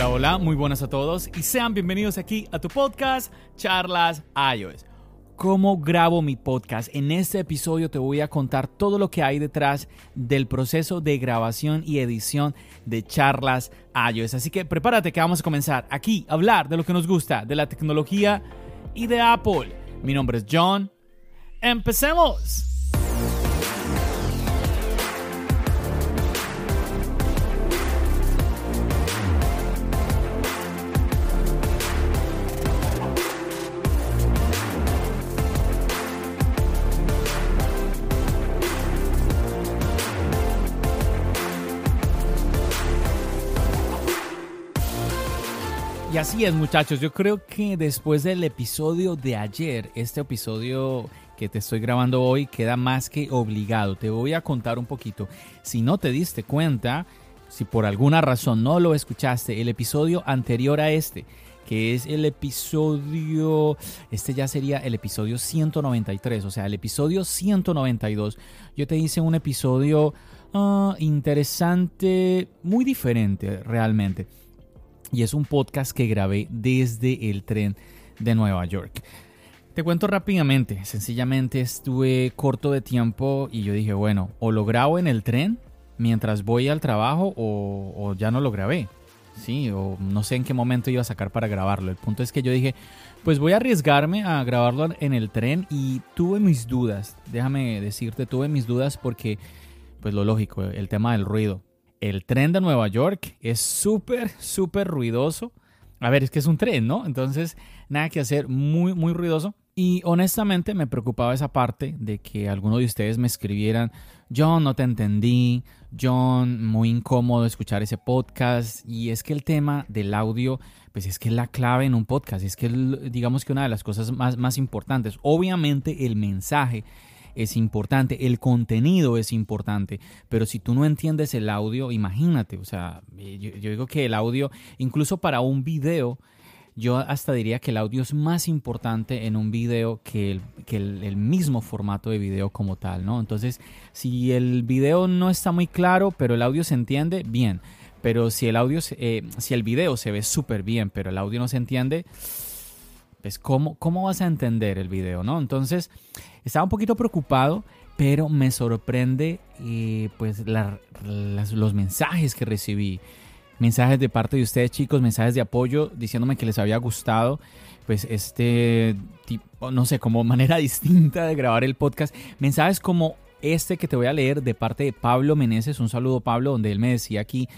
Hola, hola, muy buenas a todos y sean bienvenidos aquí a tu podcast Charlas iOS. ¿Cómo grabo mi podcast? En este episodio te voy a contar todo lo que hay detrás del proceso de grabación y edición de Charlas iOS. Así que prepárate que vamos a comenzar aquí a hablar de lo que nos gusta, de la tecnología y de Apple. Mi nombre es John. ¡Empecemos! Así es muchachos, yo creo que después del episodio de ayer, este episodio que te estoy grabando hoy queda más que obligado. Te voy a contar un poquito. Si no te diste cuenta, si por alguna razón no lo escuchaste, el episodio anterior a este, que es el episodio, este ya sería el episodio 193, o sea, el episodio 192, yo te hice un episodio ah, interesante, muy diferente realmente y es un podcast que grabé desde el tren de Nueva York. Te cuento rápidamente, sencillamente estuve corto de tiempo y yo dije, bueno, o lo grabo en el tren mientras voy al trabajo o, ya no lo grabé. Sí, o no sé en qué momento iba a sacar para grabarlo. El punto es que yo dije, pues voy a arriesgarme a grabarlo en el tren y tuve mis dudas. Déjame decirte, tuve mis dudas porque, pues lo lógico, el tema del ruido el tren de Nueva York es súper, súper ruidoso. A ver, es que es un tren, ¿no? Entonces, nada que hacer, muy, muy ruidoso. Y honestamente me preocupaba esa parte de que alguno de ustedes me escribieran, John, no te entendí, John, muy incómodo escuchar ese podcast. Y es que el tema del audio, pues es que es la clave en un podcast, es que digamos que una de las cosas más, más importantes, obviamente el mensaje es importante, el contenido es importante, pero si tú no entiendes el audio, imagínate, o sea, eh, yo, digo que el audio, incluso para un video, yo hasta diría que el audio es más importante en un video que el, que el, mismo formato de video como tal, ¿no? Entonces, si el video no está muy claro, pero el audio se entiende, bien. Pero si el audio, eh, si el video se ve súper bien, pero el audio no se entiende, pues ¿cómo, ¿cómo vas a entender el video, no? Entonces, estaba un poquito preocupado, pero me sorprende eh, pues los mensajes que recibí. Mensajes de parte de ustedes chicos, mensajes de apoyo diciéndome que les había gustado pues este tipo, no sé, como manera distinta de grabar el podcast. Mensajes como este que te voy a leer de parte de Pablo Meneses. Un saludo Pablo, donde él me decía aquí,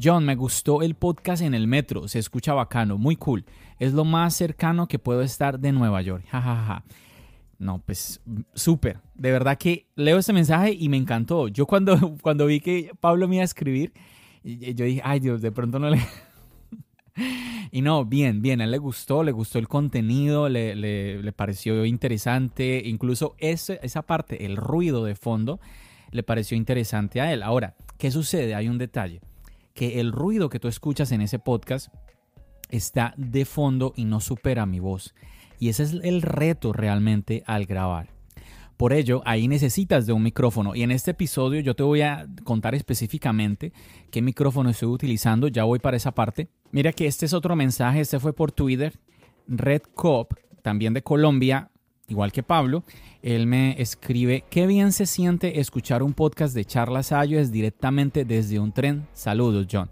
John, me gustó el podcast en el metro, se escucha bacano, muy cool. Es lo más cercano que puedo estar de Nueva York. Ja, No, pues súper. De verdad que leo este mensaje y me encantó. Yo cuando, cuando vi que Pablo me iba a escribir, yo dije, ay Dios, de pronto no le... y no, bien, bien, a él le gustó, le gustó el contenido, le, le, pareció interesante, incluso ese, esa parte, el ruido de fondo, le pareció interesante a él. Ahora, ¿qué sucede? Hay un detalle que el ruido que tú escuchas en ese podcast está de fondo y no supera mi voz. Y ese es el reto realmente al grabar. Por ello, ahí necesitas de un micrófono. Y en este episodio yo te voy a contar específicamente qué micrófono estoy utilizando. Ya voy para esa parte. Mira que este es otro mensaje. Este fue por Twitter. Red Cop, también de Colombia, igual que Pablo, él me escribe, qué bien se siente escuchar un podcast de charlas es directamente desde un tren. Saludos, John.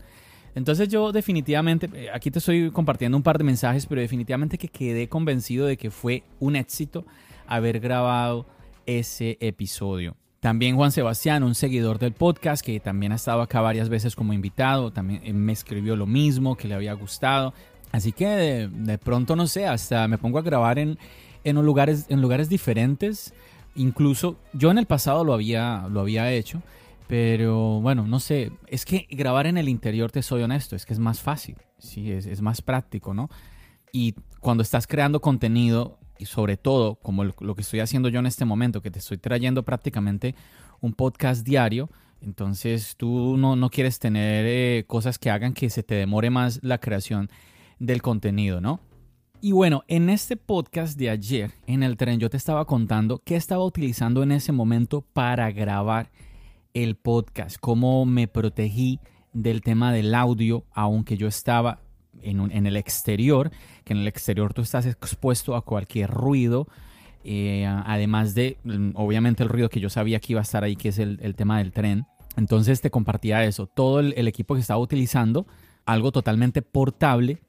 Entonces yo definitivamente, eh, aquí te estoy compartiendo un par de mensajes, pero definitivamente que quedé convencido de que fue un éxito haber grabado ese episodio. También Juan Sebastián, un seguidor del podcast que también ha estado acá varias veces como invitado, también eh, me escribió lo mismo, que le había gustado. Así que de pronto, no sé, hasta me pongo a grabar en, en lugares, en lugares diferentes Incluso yo en el pasado lo había, lo había hecho, pero bueno, no sé, es que grabar en el interior, te soy honesto, es que es más fácil, sí, es, es más práctico, ¿no? Y cuando estás creando contenido, y sobre todo como lo que estoy haciendo yo en este momento, que te estoy trayendo prácticamente un podcast diario, entonces tú no, no quieres tener eh, cosas que hagan que se te demore más la creación del contenido, ¿no? Y bueno, en este podcast de ayer, en el tren, yo te estaba contando qué estaba utilizando en ese momento para grabar el podcast, cómo me protegí del tema del audio, aunque yo estaba en, en el exterior, que en el exterior tú estás expuesto a cualquier ruido, eh, además de, mm, obviamente, el ruido que yo sabía que iba a estar ahí, que es el, el tema del tren. Entonces te compartía eso, todo el, el equipo que estaba utilizando, algo totalmente portable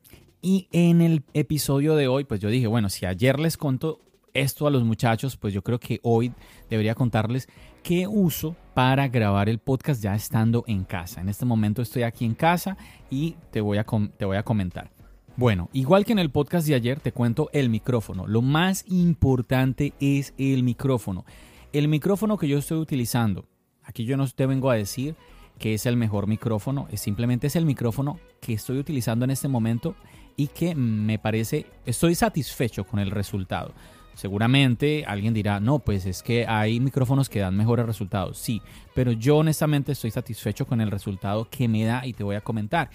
y en el episodio de hoy, pues yo dije, bueno, si ayer les conto esto a los muchachos, pues yo creo que hoy debería contarles qué uso para grabar el podcast ya estando en casa. En este momento estoy aquí en casa y te voy a, te voy a comentar. Bueno, igual que en el podcast de ayer, te cuento el micrófono. Lo más importante es el micrófono. El micrófono que yo estoy utilizando, aquí yo no te vengo a decir que es el mejor micrófono, es simplemente es el micrófono que estoy utilizando en este momento y que me parece, estoy satisfecho con el resultado. Seguramente alguien dirá, no, pues es que hay micrófonos que dan mejores resultados. Sí, pero yo honestamente estoy satisfecho con el resultado que me da y te voy a comentar.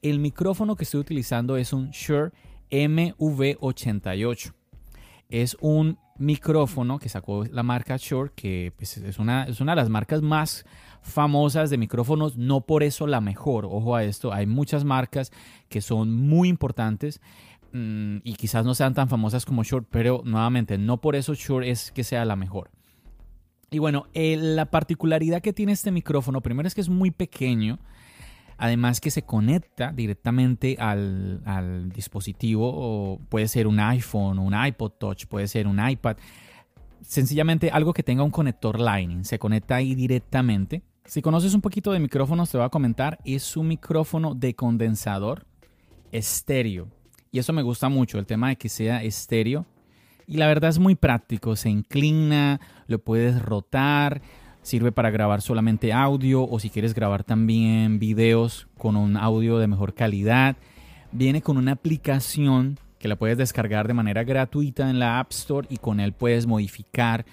El micrófono que estoy utilizando es un Shure MV88. Es un micrófono que sacó la marca Shure, que pues, es, una, es una de las marcas más famosas de micrófonos, no por eso la mejor. Ojo a esto, hay muchas marcas que son muy importantes mm, y quizás no sean tan famosas como Shure, pero nuevamente, no por eso Shure es que sea la mejor. Y bueno, eh, la particularidad que tiene este micrófono, primero es que es muy pequeño, además que se conecta directamente al, al dispositivo, o puede ser un iPhone, un iPod Touch, puede ser un iPad, sencillamente algo que tenga un conector Lightning, se conecta ahí directamente si conoces un poquito de micrófonos, te voy a comentar, es un micrófono de condensador estéreo. Y eso me gusta mucho, el tema de que sea estéreo. Y la verdad es muy práctico, se inclina, lo puedes rotar, sirve para grabar solamente audio o si quieres grabar también videos con un audio de mejor calidad. Viene con una aplicación que la puedes descargar de manera gratuita en la App Store y con él puedes modificar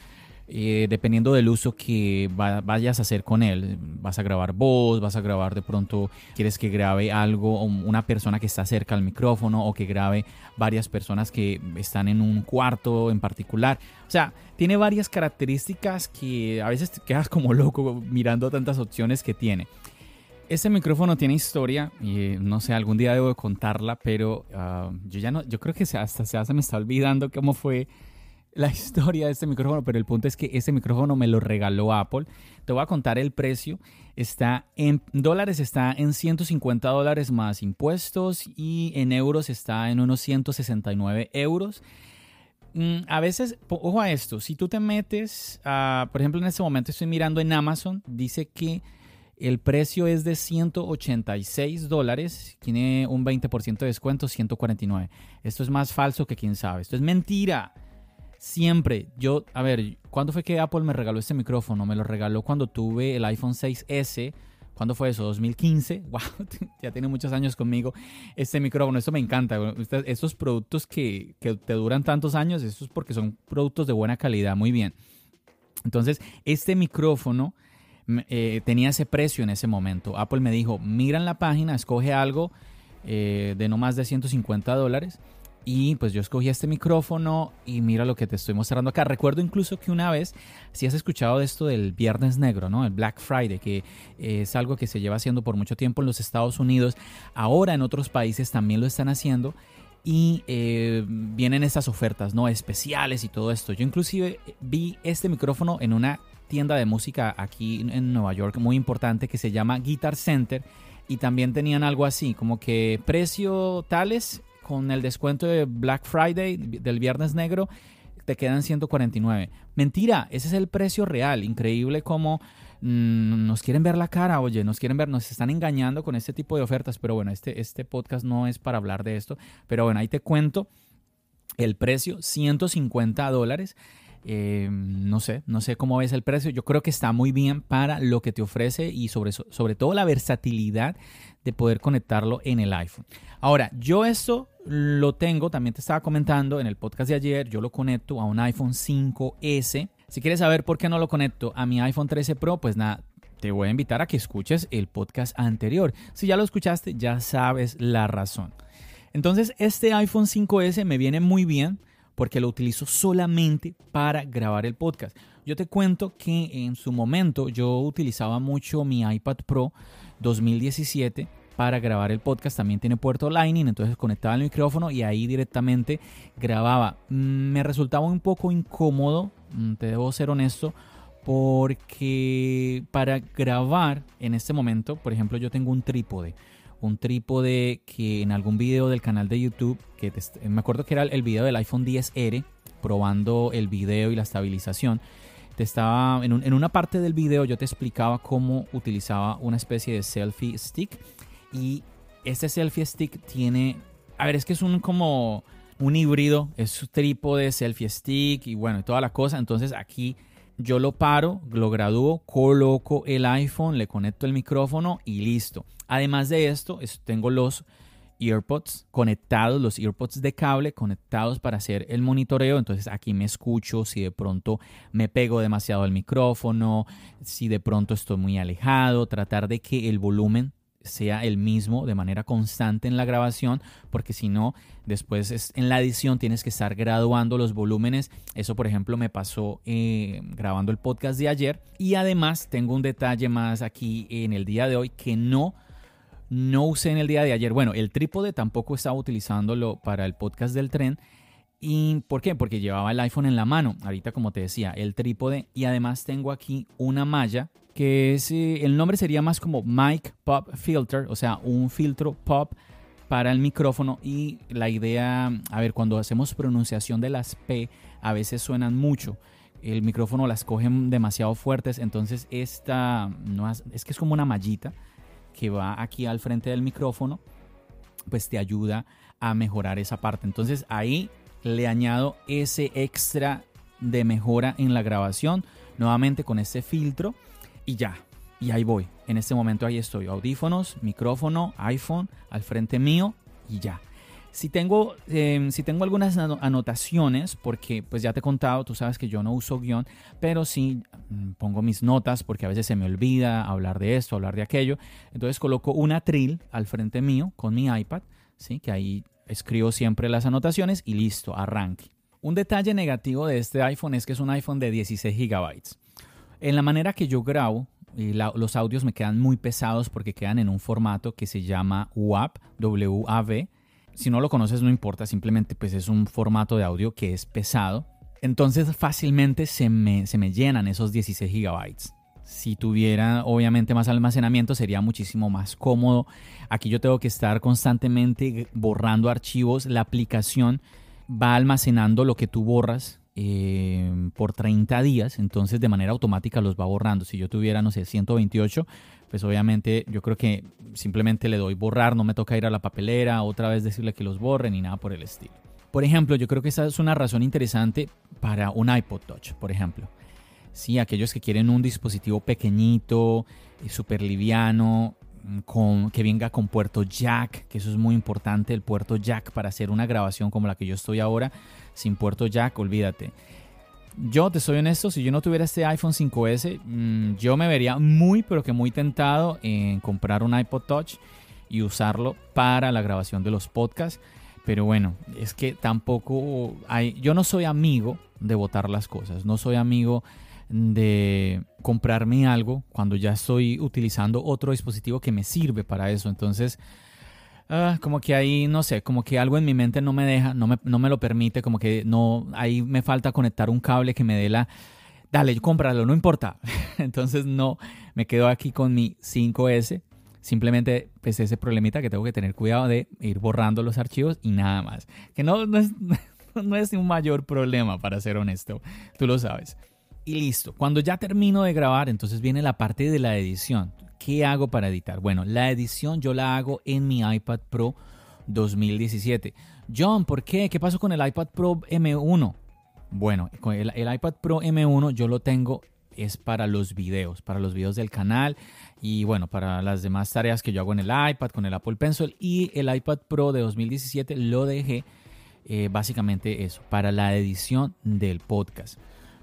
eh, dependiendo del uso que vayas a hacer con él. Vas a grabar voz, vas a grabar de pronto, quieres que grabe algo, una persona que está cerca al micrófono o que grabe varias personas que están en un cuarto en particular. O sea, tiene varias características que a veces te quedas como loco mirando tantas opciones que tiene. Este micrófono tiene historia y no sé, algún día debo contarla, pero ah, yo ya no, yo creo que hasta se me está olvidando cómo fue la historia de este micrófono, pero el punto es que este micrófono me lo regaló Apple. Te voy a contar el precio. Está en dólares, está en 150 dólares más impuestos y en euros está en unos 169 euros. Mm, a veces, ojo a esto, si tú te metes, por ejemplo en este momento estoy mirando en Amazon, dice que el precio es de 186 dólares, tiene un 20% de descuento, 149. Esto es más falso que quién sabe, esto es mentira. Siempre, yo, a ver, ¿cuándo fue que Apple me regaló este micrófono? Me lo regaló cuando tuve el iPhone 6S. ¿Cuándo fue eso? ¿2015? ¡Wow! Ya tiene muchos años conmigo este micrófono. Esto me encanta. Estos productos que, te duran tantos años, esto es porque son productos de buena calidad. Muy bien. Entonces, este micrófono eh, tenía ese precio en ese momento. Apple me dijo, mira en la página, escoge algo eh, de no más de 150 dólares y pues yo escogí este micrófono y mira lo que te estoy mostrando acá. Recuerdo incluso que una vez, si has escuchado de esto del Viernes Negro, ¿no? El Black Friday, que es algo que se lleva haciendo por mucho tiempo en los Estados Unidos. Ahora en otros países también lo están haciendo y eh, vienen estas ofertas, ¿no? Especiales y todo esto. Yo inclusive vi este micrófono en una tienda de música aquí en Nueva York muy importante que se llama Guitar Center y también tenían algo así, como que precio tales con el descuento de Black Friday del Viernes Negro, te quedan 149. Mentira, ese es el precio real. Increíble como mm, nos quieren ver la cara, oye, nos quieren ver, nos están engañando con este tipo de ofertas. Pero bueno, este, este podcast no es para hablar de esto. Pero bueno, ahí te cuento el precio, 150 dólares. Eh, no sé, no sé cómo ves el precio. Yo creo que está muy bien para lo que te ofrece y sobre, sobre todo la versatilidad de poder conectarlo en el iPhone. Ahora, yo esto lo tengo, también te estaba comentando en el podcast de ayer, yo lo conecto a un iPhone 5S. Si quieres saber por qué no lo conecto a mi iPhone 13 Pro, pues nada, te voy a invitar a que escuches el podcast anterior. Si ya lo escuchaste, ya sabes la razón. Entonces, este iPhone 5S me viene muy bien porque lo utilizo solamente para grabar el podcast. Yo te cuento que en su momento yo utilizaba mucho mi iPad Pro 2017 para grabar el podcast. También tiene puerto Lightning, entonces conectaba el micrófono y ahí directamente grababa. Mm, me resultaba un poco incómodo, mm, te debo ser honesto, porque para grabar en este momento, por ejemplo, yo tengo un trípode un trípode que en algún video del canal de YouTube, que me acuerdo que era el video del iPhone 10R, probando el video y la estabilización, te estaba en, en, una parte del video yo te explicaba cómo utilizaba una especie de selfie stick y este selfie stick tiene, a ver, es que es un como un híbrido, es un trípode, selfie stick y bueno, toda la cosa, entonces aquí yo lo paro, lo gradúo, coloco el iPhone, le conecto el micrófono y listo. Además de esto, tengo los earpods conectados, los earpods de cable conectados para hacer el monitoreo. Entonces aquí me escucho si de pronto me pego demasiado al micrófono, si de pronto estoy muy alejado, tratar de que el volumen sea el mismo de manera constante en la grabación, porque si no, después en la edición tienes que estar graduando los volúmenes. Eso, por ejemplo, me pasó eh, grabando el podcast de ayer. Y además tengo un detalle más aquí en el día de hoy que no, no usé en el día de ayer. Bueno, el trípode tampoco estaba utilizándolo para el podcast del tren. ¿Y por qué? Porque llevaba el iPhone en la mano. Ahorita, como te decía, el trípode. Y además tengo aquí una malla que es, eh, el nombre sería más como Mic Pop Filter, o sea, un filtro pop para el micrófono y la idea, a ver, cuando hacemos pronunciación de las P, a veces suenan mucho. El micrófono las coge demasiado fuertes, entonces esta no es, es que es como una mallita que va aquí al frente del micrófono, pues te ayuda a mejorar esa parte. Entonces ahí le añado ese extra de mejora en la grabación, nuevamente con ese filtro y ya. Y ahí voy. En este momento ahí estoy. Audífonos, micrófono, iPhone al frente mío y ya. Si tengo, em, si tengo algunas anotaciones, porque pues ya te he contado, tú sabes que yo no uso guion, pero sí mm, pongo mis notas porque a veces se me olvida hablar de esto, hablar de aquello. Entonces coloco una trill al frente mío con mi iPad, ¿sí? que ahí escribo siempre las anotaciones y listo, arranque. Un detalle negativo de este iPhone es que es un iPhone de 16 GB. En la manera que yo grabo, los audios me quedan muy pesados porque quedan en un formato que se llama WAV. Si no lo conoces no importa, simplemente pues es un formato de audio que es pesado. Entonces fácilmente se me, se me llenan esos 16 gigabytes. Si tuviera obviamente más almacenamiento sería muchísimo más cómodo. Aquí yo tengo que estar constantemente borrando archivos. La aplicación va almacenando lo que tú borras eh, por 30 días, entonces de manera automática los va borrando. Si yo tuviera, no sé, 128, pues obviamente yo creo que simplemente le doy borrar, no me toca ir a la papelera, otra vez decirle que los borre ni nada por el estilo. Por ejemplo, yo creo que esa es una razón interesante para un iPod Touch, por ejemplo. Sí, aquellos que quieren un dispositivo pequeñito, eh, súper liviano, con, que venga con puerto jack, que eso es muy importante, el puerto jack para hacer una grabación como la que yo estoy ahora, sin puerto jack, olvídate. Yo te soy honesto, si yo no tuviera este iPhone 5S, mm, yo me vería muy, pero que muy tentado en comprar un iPod Touch y usarlo para la grabación de los podcasts. Pero bueno, es que tampoco hay, yo no soy amigo de votar las cosas, no soy amigo de comprarme algo cuando ya estoy utilizando otro dispositivo que me sirve para eso. Entonces, Ah, como que ahí, no sé, como que algo en mi mente no me deja, no me, no me lo permite, como que no, ahí me falta conectar un cable que me dé la, dale, cómpralo, no importa. Entonces no, me quedo aquí con mi 5S. Simplemente pues ese problemita que tengo que tener cuidado de ir borrando los archivos y nada más. Que no, no, es, no es un mayor problema, para ser honesto. Tú lo sabes. Y listo. Cuando ya termino de grabar, entonces viene la parte de la edición. ¿Qué hago para editar? Bueno, la edición yo la hago en mi iPad Pro 2017. John, ¿por qué? ¿Qué pasó con el iPad Pro M1? Bueno, el, el iPad Pro M1 yo lo tengo es para los videos, para los videos del canal y bueno, para las demás tareas que yo hago en el iPad, con el Apple Pencil y el iPad Pro de 2017 lo dejé eh, básicamente eso, para la edición del podcast.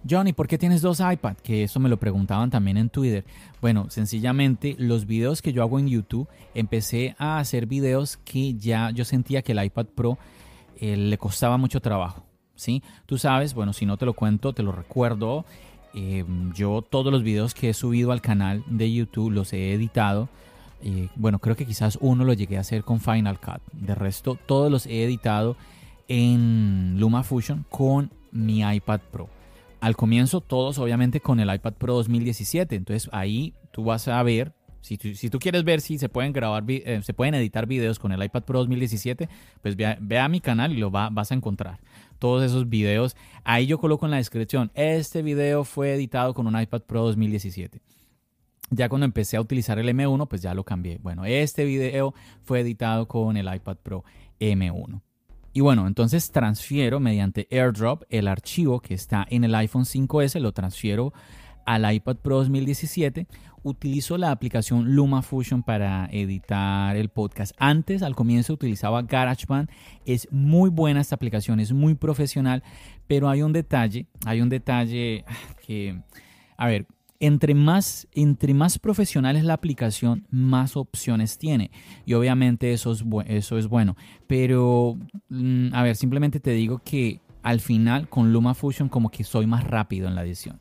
Johnny, ¿por qué tienes dos iPads? Que eso me lo preguntaban también en Twitter. Bueno, sencillamente los videos que yo hago en YouTube, empecé a hacer videos que ya yo sentía que el iPad Pro eh, le costaba mucho trabajo. ¿sí? Tú sabes, bueno, si no te lo cuento, te lo recuerdo. Em, yo todos los videos que he subido al canal de YouTube los he editado. Eh, bueno, creo que quizás uno lo llegué a hacer con Final Cut. De resto, todos los he editado en LumaFusion con mi iPad Pro. Al comienzo, todos obviamente con el iPad Pro 2017. Entonces ahí tú vas a ver si tú, quieres ver si se pueden grabar, eh, se pueden editar videos con el iPad Pro 2017, pues ve a, mi canal y lo vas a encontrar. Todos esos videos. Ahí yo coloco en la descripción, este video fue editado con un iPad Pro 2017. Ya cuando empecé a utilizar el M1, pues ya lo cambié. Bueno, este video fue editado con el iPad Pro M1. Y bueno, entonces transfiero mediante AirDrop el archivo que está en el iPhone 5S, lo transfiero al iPad Pro 2017 utilizo la aplicación LumaFusion para editar el podcast. Antes, al comienzo, utilizaba GarageBand. Es muy buena esta aplicación, es muy profesional, pero hay un detalle, hay un detalle que, a ver, entre más, entre más profesional es la aplicación, más opciones tiene. Y obviamente eso es, eso es bueno. Pero, mm, a ver, simplemente te digo que al final con LumaFusion como que soy más rápido en la edición.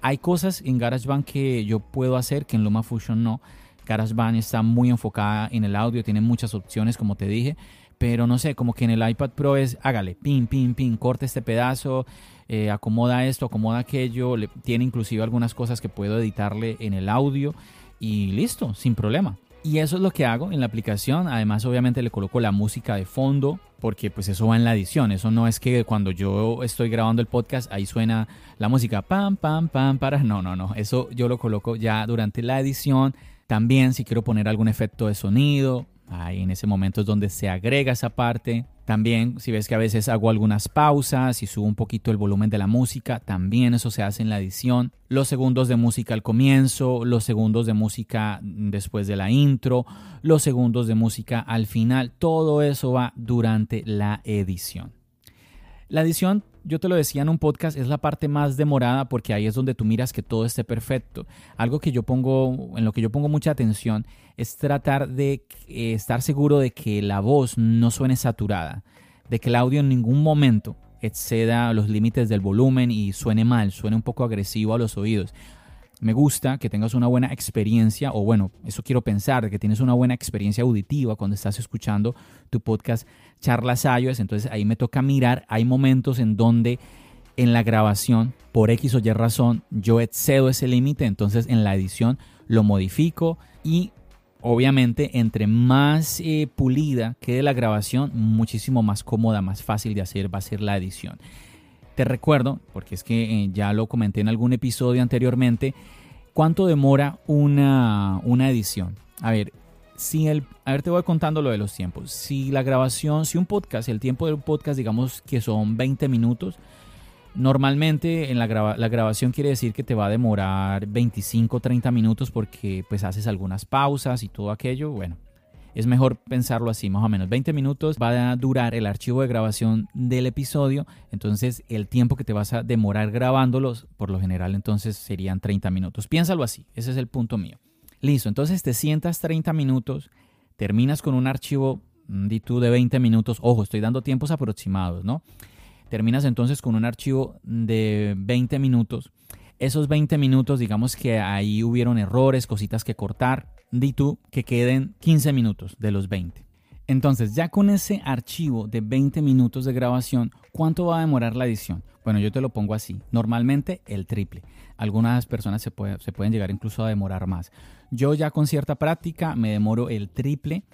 Hay cosas en GarageBand que yo puedo hacer que en LumaFusion no. GarageBand está muy enfocada en el audio, tiene muchas opciones, como te dije. Pero no sé, como que en el iPad Pro es hágale, pin, pin, pin, corte este pedazo, eh, acomoda esto, acomoda aquello. tiene inclusive algunas cosas que puedo editarle en el audio y listo, sin problema. Y eso es lo que hago en la aplicación. Además, obviamente le coloco la música de fondo porque pues eso va en la edición. Eso no es que cuando yo estoy grabando el podcast ahí suena la música pam, pam, pam, para. No, no, no. Eso yo lo coloco ya durante la edición. También si quiero poner algún efecto de sonido, ahí en ese momento es donde se agrega esa parte. También, si ves que a veces hago algunas pausas y subo un poquito el volumen de la música, también eso se hace en la edición. Los segundos de música al comienzo, los segundos de música después de la intro, los segundos de música al final, todo eso va durante la edición. La edición yo te lo decía en un podcast, es la parte más demorada porque ahí es donde tú miras que todo esté perfecto. Algo que yo pongo, en lo que yo pongo mucha atención, es tratar de eh, estar seguro de que la voz no suene saturada, de que el audio en ningún momento exceda los límites del volumen y suene mal, suene un poco agresivo a los oídos. Me gusta que tengas una buena experiencia, o bueno, eso quiero pensar, que tienes una buena experiencia auditiva cuando estás escuchando tu podcast Charlas iOS. Entonces ahí me toca mirar, hay momentos en donde en la grabación, por X o Y razón, yo excedo ese límite, entonces en la edición lo modifico y obviamente entre más eh, pulida quede la grabación, muchísimo más cómoda, más fácil de hacer va a ser la edición. Te recuerdo, porque es que eh, ya lo comenté en algún episodio anteriormente, cuánto demora una, una edición. A ver, si el, a ver, te voy contando lo de los tiempos. Si la grabación, si un podcast, el tiempo del podcast, digamos que son 20 minutos, normalmente en la, la grabación quiere decir que te va a demorar 25 30 minutos porque pues haces algunas pausas y todo aquello. Bueno, es mejor pensarlo así, más o menos 20 minutos va a durar el archivo de grabación del episodio, entonces el tiempo que te vas a demorar grabándolos, por lo general entonces serían 30 minutos. Piénsalo así, ese es el punto mío. Listo, entonces te sientas 30 minutos, terminas con un archivo mm, de 20 minutos, ojo, estoy dando tiempos aproximados, ¿no? Terminas entonces con un archivo de 20 minutos. Esos 20 minutos, digamos que ahí hubieron errores, cositas que cortar, di tú que queden 15 minutos de los 20. Entonces, ya con ese archivo de 20 minutos de grabación, ¿cuánto va a demorar la edición? Bueno, yo te lo pongo así. Normalmente el triple. Algunas personas se, se pueden llegar incluso a demorar más. Yo ya con cierta práctica me demoro el triple.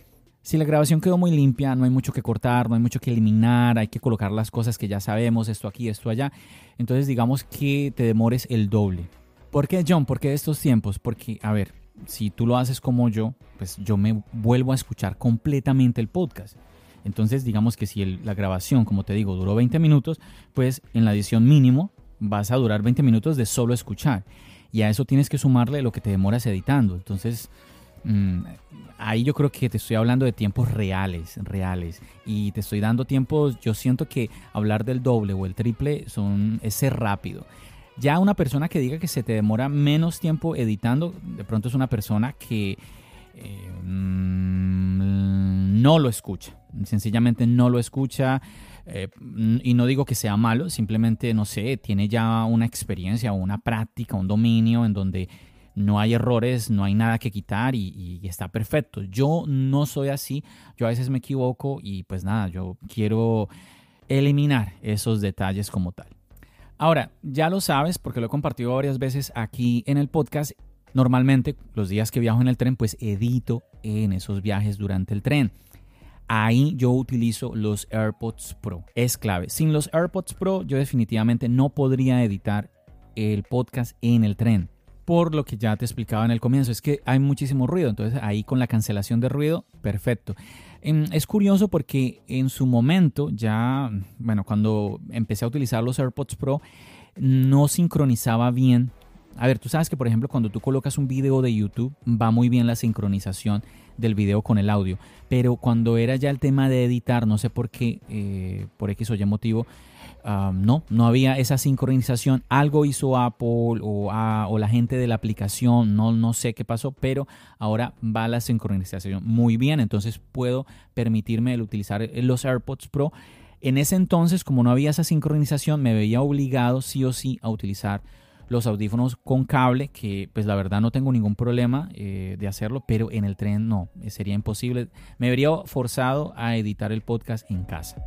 Si la grabación quedó muy limpia, no hay mucho que cortar, no hay mucho que eliminar, hay que colocar las cosas que ya sabemos, esto aquí, esto allá. Entonces digamos que te demores el doble. ¿Por qué, John? ¿Por qué estos tiempos? Porque, a ver, si tú lo haces como yo, pues yo me vuelvo a escuchar completamente el podcast. Entonces, digamos que si la grabación, como te digo, duró 20 minutos, pues en la edición mínimo vas a durar 20 minutos de solo escuchar. Y a eso tienes que sumarle lo que te demoras editando. Entonces, mm, ahí yo creo que te estoy hablando de tiempos reales, reales. Y te estoy dando tiempos, yo siento que hablar del doble o el triple son, es rápido. Ya una persona que diga que se te demora menos tiempo editando, de pronto es una persona que eh, no lo escucha. Sencillamente no lo escucha. Eh, y no digo que sea malo, simplemente, no sé, tiene ya una experiencia una práctica, un dominio en donde no hay errores, no hay nada que quitar y, está perfecto. Yo no soy así, yo a veces me equivoco y pues nada, yo quiero eliminar esos detalles como tal. Ahora, ya lo sabes porque lo he compartido varias veces aquí en el podcast. Normalmente, los días que viajo en el tren, pues edito en esos viajes durante el tren. Ahí yo utilizo los AirPods Pro. Es clave. Sin los AirPods Pro, yo definitivamente no podría editar el podcast en el tren. Por lo que ya te explicaba en el comienzo, es que hay muchísimo ruido. Entonces ahí con la cancelación de ruido, perfecto. Em, es curioso porque en su momento, ya, bueno, cuando empecé a utilizar los AirPods Pro, no sincronizaba bien. A ver, tú sabes que por ejemplo cuando tú colocas un video de YouTube va muy bien la sincronización del video con el audio, pero cuando era ya el tema de editar, no sé por qué, eh, por X o Y motivo, no, no había esa sincronización. Algo hizo Apple o, o, la gente de la aplicación, no, no sé qué pasó, pero ahora va la sincronización muy bien. Entonces puedo permitirme el utilizar los AirPods Pro. En ese entonces, como no había esa sincronización, me veía obligado sí o sí a utilizar los audífonos con cable, que pues la verdad no tengo ningún problema eh, de hacerlo, pero en el tren no, sería imposible. Me vería forzado a editar el podcast en casa.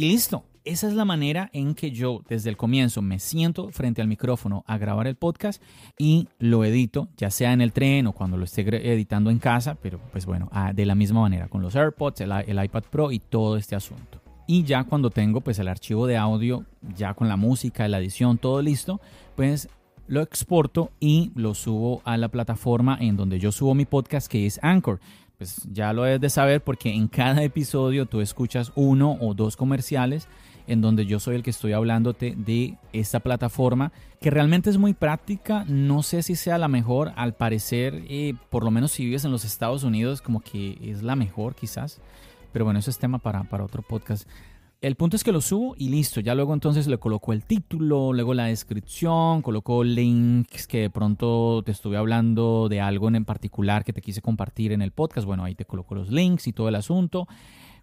Y listo. Esa es la manera en que yo desde el comienzo me siento frente al micrófono a grabar el podcast y lo edito, ya sea en el tren o cuando lo esté editando en casa, pero pues bueno, ah, de la misma manera, con los AirPods, el, iPad Pro y todo este asunto. Y ya cuando tengo pues el archivo de audio, ya con la música, la edición, todo listo, pues lo exporto y lo subo a la plataforma en donde yo subo mi podcast que es Anchor pues ya lo debes de saber porque en cada episodio tú escuchas uno o dos comerciales en donde yo soy el que estoy hablándote de esta plataforma que realmente es muy práctica. No sé si sea la mejor, al parecer, eh, por lo menos si vives en los Estados Unidos, como que es la mejor quizás. Pero bueno, eso es tema para, para otro podcast. El punto es que lo subo y listo. Ya luego entonces le coloco el título, luego la descripción, coloco links que de pronto te estuve hablando de algo en particular que te quise compartir en el podcast. Bueno, ahí te coloco los links y todo el asunto.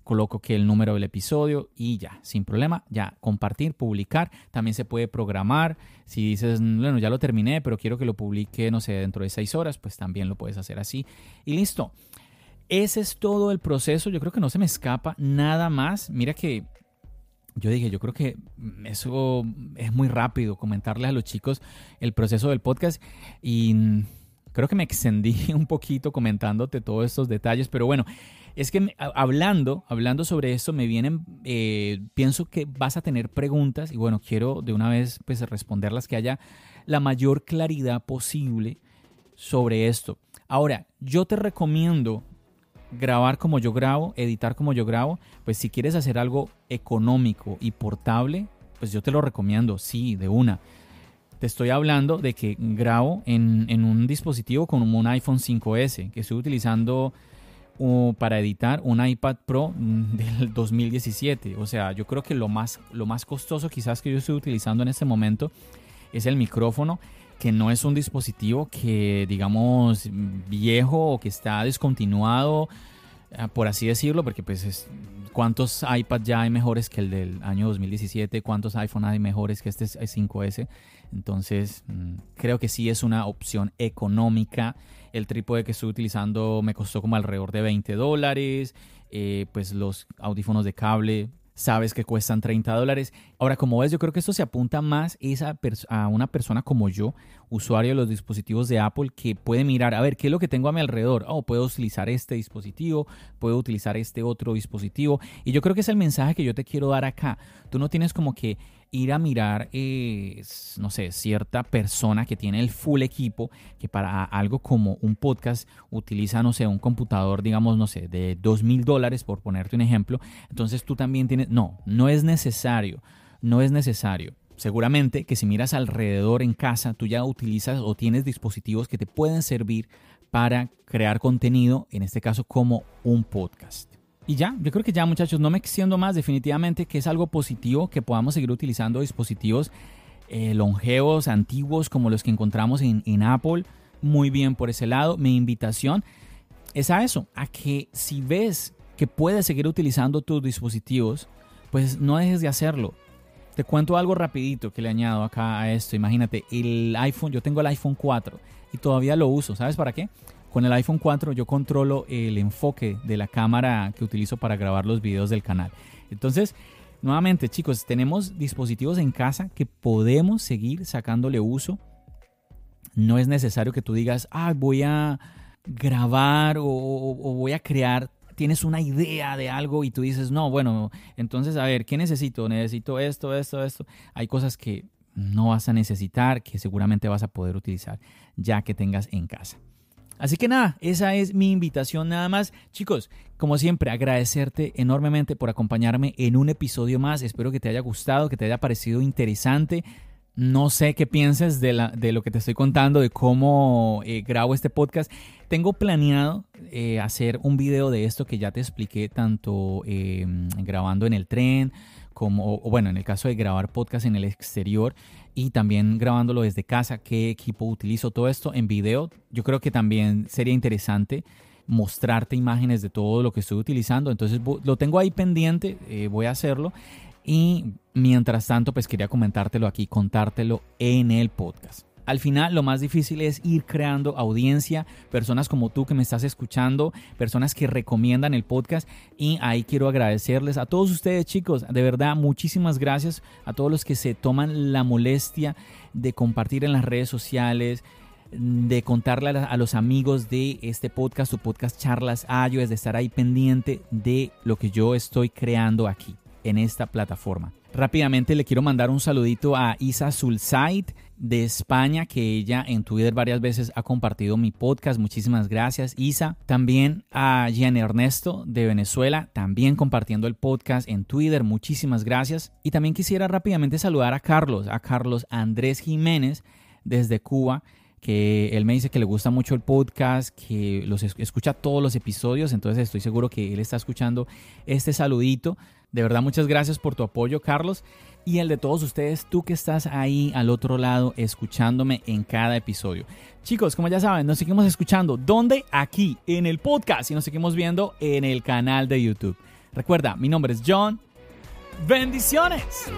Coloco que el número del episodio y ya, sin problema, ya compartir, publicar. También se puede programar. Si dices, bueno, ya lo terminé, pero quiero que lo publique, no sé, dentro de seis horas, pues también lo puedes hacer así. Y listo. Ese es todo el proceso. Yo creo que no se me escapa nada más. Mira que yo dije, yo creo que eso es muy rápido, comentarles a los chicos el proceso del podcast y creo que me extendí un poquito comentándote todos estos detalles, pero bueno, es que hablando, hablando sobre esto me vienen, eh, pienso que vas a tener preguntas y bueno, quiero de una vez pues responderlas, que haya la mayor claridad posible sobre esto. Ahora, yo te recomiendo grabar como yo grabo, editar como yo grabo, pues si quieres hacer algo económico y portable, pues yo te lo recomiendo, sí, de una. Te estoy hablando de que grabo en, un dispositivo con un iPhone 5S, que estoy utilizando uh, para editar un iPad Pro mm, del 2017. O sea, yo creo que lo más, lo más costoso quizás que yo estoy utilizando en este momento es el micrófono que no es un dispositivo que digamos viejo o que está descontinuado, eh, por así decirlo, porque pues es, cuántos iPad ya hay mejores que el del año 2017, cuántos iPhone hay mejores que este 5S. Entonces, mm, creo que sí es una opción económica. El trípode que estoy utilizando me costó como alrededor de 20 dólares. Eh, pues los audífonos de cable sabes que cuestan 30 dólares. Ahora, como ves, yo creo que esto se apunta más a, una persona como yo, usuario de los dispositivos de Apple, que puede mirar, a ver, ¿qué es lo que tengo a mi alrededor? Oh, puedo utilizar este dispositivo, puedo utilizar este otro dispositivo. Y yo creo que es el mensaje que yo te quiero dar acá. Tú no tienes como que ir a mirar, eh, no sé, cierta persona que tiene el full equipo, que para algo como un podcast utiliza, no sé, un computador, digamos, no sé, de dos mil dólares, por ponerte un ejemplo. Entonces tú también tienes, no, no es necesario, no es necesario. Seguramente que si miras alrededor en casa, tú ya utilizas o tienes dispositivos que te pueden servir para crear contenido, en este caso como un podcast. Y ya, yo creo que ya muchachos, no me extiendo más, definitivamente que es algo positivo que podamos seguir utilizando dispositivos eh, longevos, antiguos, como los que encontramos en, en Apple. Muy bien por ese lado. Mi invitación es a eso, a que si ves que puedes seguir utilizando tus dispositivos, pues no dejes de hacerlo. Te cuento algo rapidito que le añado acá a esto. Imagínate, el iPhone, yo tengo el iPhone 4 y todavía lo uso. ¿Sabes para qué? Con el iPhone 4 yo controlo el enfoque de la cámara que utilizo para grabar los videos del canal. Entonces, nuevamente chicos, tenemos dispositivos en casa que podemos seguir sacándole uso. No es necesario que tú digas, ah, voy a grabar o, o voy a crear tienes una idea de algo y tú dices, no, bueno, entonces, a ver, ¿qué necesito? Necesito esto, esto, esto. Hay cosas que no vas a necesitar, que seguramente vas a poder utilizar ya que tengas en casa. Así que nada, esa es mi invitación nada más. Chicos, como siempre, agradecerte enormemente por acompañarme en un episodio más. Espero que te haya gustado, que te haya parecido interesante. No sé qué pienses de, lo que te estoy contando, de cómo eh, grabo este podcast. Tengo planeado eh, hacer un video de esto que ya te expliqué, tanto em, grabando en el tren, como, bueno, en el caso de grabar podcast en el exterior y también grabándolo desde casa, qué equipo utilizo, todo esto en video. Yo creo que también sería interesante mostrarte imágenes de todo lo que estoy utilizando. Entonces lo tengo ahí pendiente, eh, voy a hacerlo. Y mientras tanto, pues quería comentártelo aquí, contártelo en el podcast. Al final lo más difícil es ir creando audiencia, personas como tú que me estás escuchando, personas que recomiendan el podcast y ahí quiero agradecerles a todos ustedes chicos, de verdad muchísimas gracias a todos los que se toman la molestia de compartir en las redes sociales, de contarle a los amigos de este podcast, su podcast Charlas Ayo, es de estar ahí pendiente de lo que yo estoy creando aquí en esta plataforma. Rápidamente le quiero mandar un saludito a Isa Sulzait de España, que ella en Twitter varias veces ha compartido mi podcast. Muchísimas gracias, Isa. También a Gian Ernesto de Venezuela, también compartiendo el podcast en Twitter. Muchísimas gracias. Y también quisiera rápidamente saludar a Carlos, a Carlos Andrés Jiménez desde Cuba que él me dice que le gusta mucho el podcast, que los escucha todos los episodios, entonces estoy seguro que él está escuchando este saludito. De verdad, muchas gracias por tu apoyo, Carlos. Y el de todos ustedes, tú que estás ahí al otro lado escuchándome en cada episodio. Chicos, como ya saben, nos seguimos escuchando. ¿Dónde? Aquí, en el podcast. Y nos seguimos viendo en el canal de YouTube. Recuerda, mi nombre es John. Bendiciones.